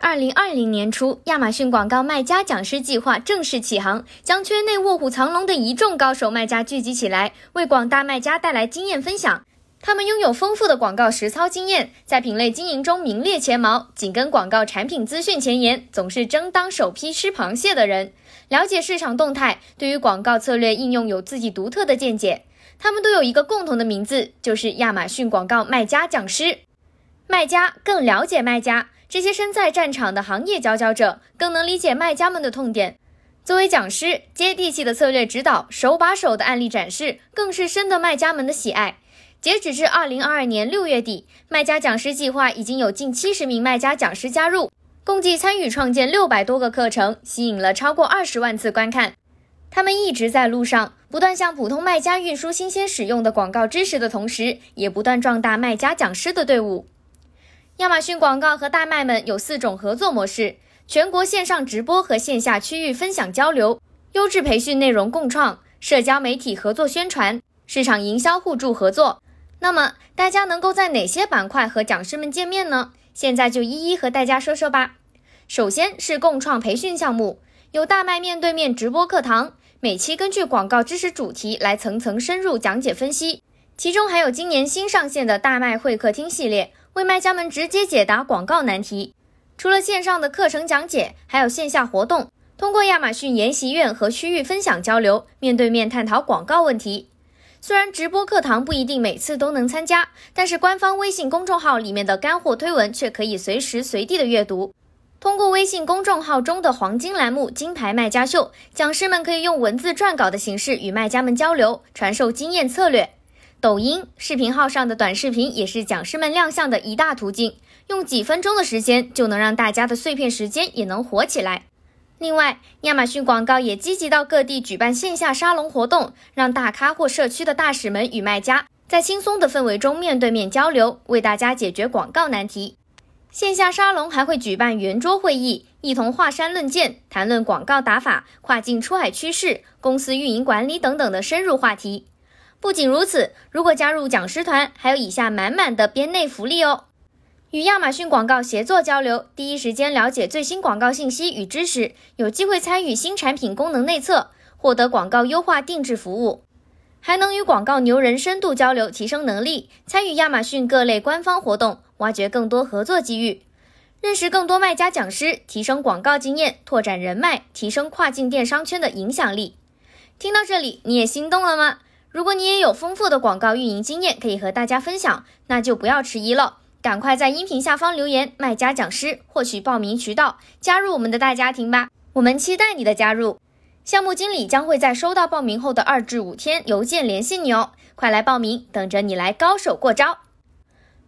二零二零年初，亚马逊广告卖家讲师计划正式起航，将圈内卧虎藏龙的一众高手卖家聚集起来，为广大卖家带来经验分享。他们拥有丰富的广告实操经验，在品类经营中名列前茅，紧跟广告产品资讯前沿，总是争当首批吃螃蟹的人。了解市场动态，对于广告策略应用有自己独特的见解。他们都有一个共同的名字，就是亚马逊广告卖家讲师。卖家更了解卖家。这些身在战场的行业佼佼者更能理解卖家们的痛点。作为讲师，接地气的策略指导、手把手的案例展示，更是深得卖家们的喜爱。截止至二零二二年六月底，卖家讲师计划已经有近七十名卖家讲师加入，共计参与创建六百多个课程，吸引了超过二十万次观看。他们一直在路上，不断向普通卖家运输新鲜使用的广告知识的同时，也不断壮大卖家讲师的队伍。亚马逊广告和大麦们有四种合作模式：全国线上直播和线下区域分享交流、优质培训内容共创、社交媒体合作宣传、市场营销互助合作。那么大家能够在哪些板块和讲师们见面呢？现在就一一和大家说说吧。首先是共创培训项目，有大麦面对面直播课堂，每期根据广告知识主题来层层深入讲解分析。其中还有今年新上线的大麦会客厅系列。为卖家们直接解答广告难题。除了线上的课程讲解，还有线下活动，通过亚马逊研习院和区域分享交流，面对面探讨广告问题。虽然直播课堂不一定每次都能参加，但是官方微信公众号里面的干货推文却可以随时随地的阅读。通过微信公众号中的黄金栏目“金牌卖家秀”，讲师们可以用文字撰稿的形式与卖家们交流，传授经验策略。抖音视频号上的短视频也是讲师们亮相的一大途径，用几分钟的时间就能让大家的碎片时间也能火起来。另外，亚马逊广告也积极到各地举办线下沙龙活动，让大咖或社区的大使们与卖家在轻松的氛围中面对面交流，为大家解决广告难题。线下沙龙还会举办圆桌会议，一同华山论剑，谈论广告打法、跨境出海趋势、公司运营管理等等的深入话题。不仅如此，如果加入讲师团，还有以下满满的编内福利哦：与亚马逊广告协作交流，第一时间了解最新广告信息与知识，有机会参与新产品功能内测，获得广告优化定制服务，还能与广告牛人深度交流，提升能力；参与亚马逊各类官方活动，挖掘更多合作机遇，认识更多卖家讲师，提升广告经验，拓展人脉，提升跨境电商圈的影响力。听到这里，你也心动了吗？如果你也有丰富的广告运营经验，可以和大家分享，那就不要迟疑了，赶快在音频下方留言“卖家讲师”，获取报名渠道，加入我们的大家庭吧！我们期待你的加入。项目经理将会在收到报名后的二至五天邮件联系你哦，快来报名，等着你来高手过招。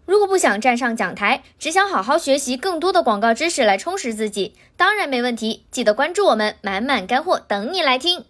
如果不想站上讲台，只想好好学习更多的广告知识来充实自己，当然没问题，记得关注我们，满满干货等你来听。